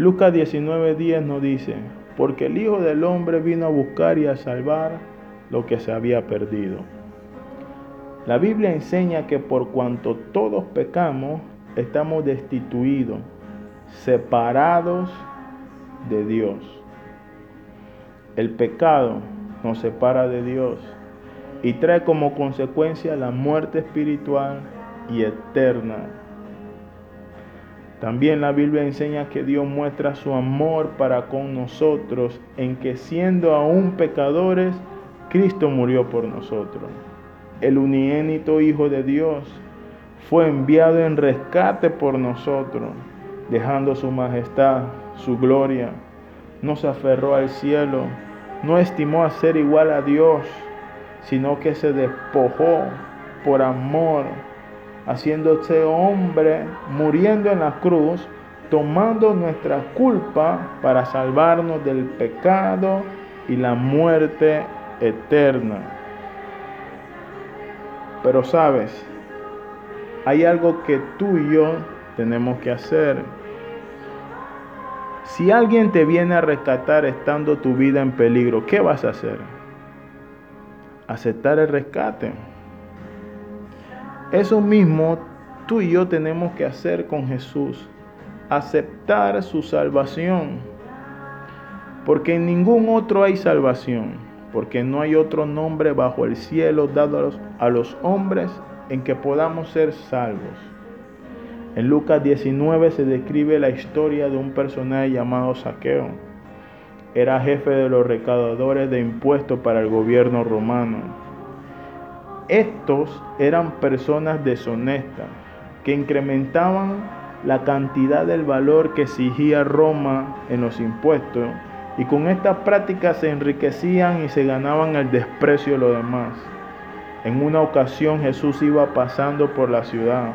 Lucas 19:10 nos dice, porque el Hijo del Hombre vino a buscar y a salvar lo que se había perdido. La Biblia enseña que por cuanto todos pecamos, estamos destituidos, separados de Dios. El pecado nos separa de Dios y trae como consecuencia la muerte espiritual y eterna. También la Biblia enseña que Dios muestra su amor para con nosotros en que siendo aún pecadores, Cristo murió por nosotros. El unigénito Hijo de Dios fue enviado en rescate por nosotros, dejando su majestad, su gloria. No se aferró al cielo, no estimó a ser igual a Dios, sino que se despojó por amor, haciéndose hombre, muriendo en la cruz, tomando nuestra culpa para salvarnos del pecado y la muerte eterna. Pero sabes, hay algo que tú y yo tenemos que hacer. Si alguien te viene a rescatar estando tu vida en peligro, ¿qué vas a hacer? Aceptar el rescate. Eso mismo tú y yo tenemos que hacer con Jesús. Aceptar su salvación. Porque en ningún otro hay salvación. Porque no hay otro nombre bajo el cielo dado a los, a los hombres en que podamos ser salvos. En Lucas 19 se describe la historia de un personaje llamado Saqueo. Era jefe de los recaudadores de impuestos para el gobierno romano. Estos eran personas deshonestas que incrementaban la cantidad del valor que exigía Roma en los impuestos y con esta práctica se enriquecían y se ganaban el desprecio de los demás. En una ocasión Jesús iba pasando por la ciudad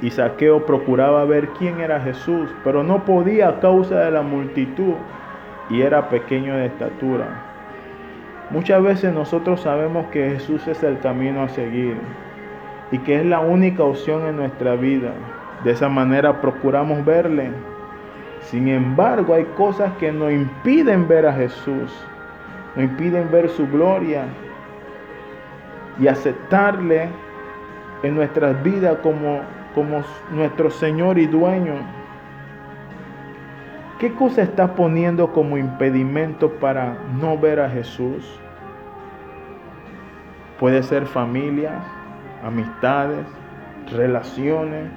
y Saqueo procuraba ver quién era Jesús, pero no podía a causa de la multitud y era pequeño de estatura. Muchas veces nosotros sabemos que Jesús es el camino a seguir y que es la única opción en nuestra vida. De esa manera procuramos verle. Sin embargo, hay cosas que nos impiden ver a Jesús, nos impiden ver su gloria, y aceptarle en nuestras vidas como, como nuestro Señor y dueño. ¿Qué cosa estás poniendo como impedimento para no ver a Jesús? Puede ser familias, amistades, relaciones,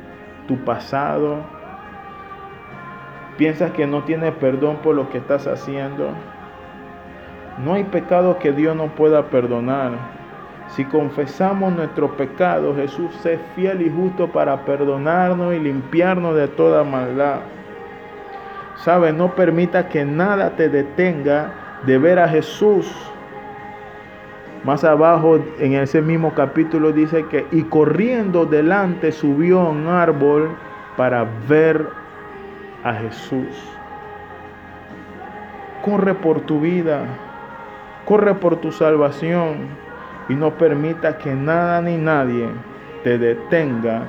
tu pasado. ¿Piensas que no tienes perdón por lo que estás haciendo? No hay pecado que Dios no pueda perdonar. Si confesamos nuestro pecado, Jesús es fiel y justo para perdonarnos y limpiarnos de toda maldad. ¿Sabes? No permita que nada te detenga de ver a Jesús. Más abajo en ese mismo capítulo dice que y corriendo delante subió a un árbol para ver a Jesús. Corre por tu vida, corre por tu salvación y no permita que nada ni nadie te detenga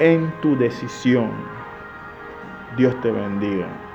en tu decisión. Dios te bendiga.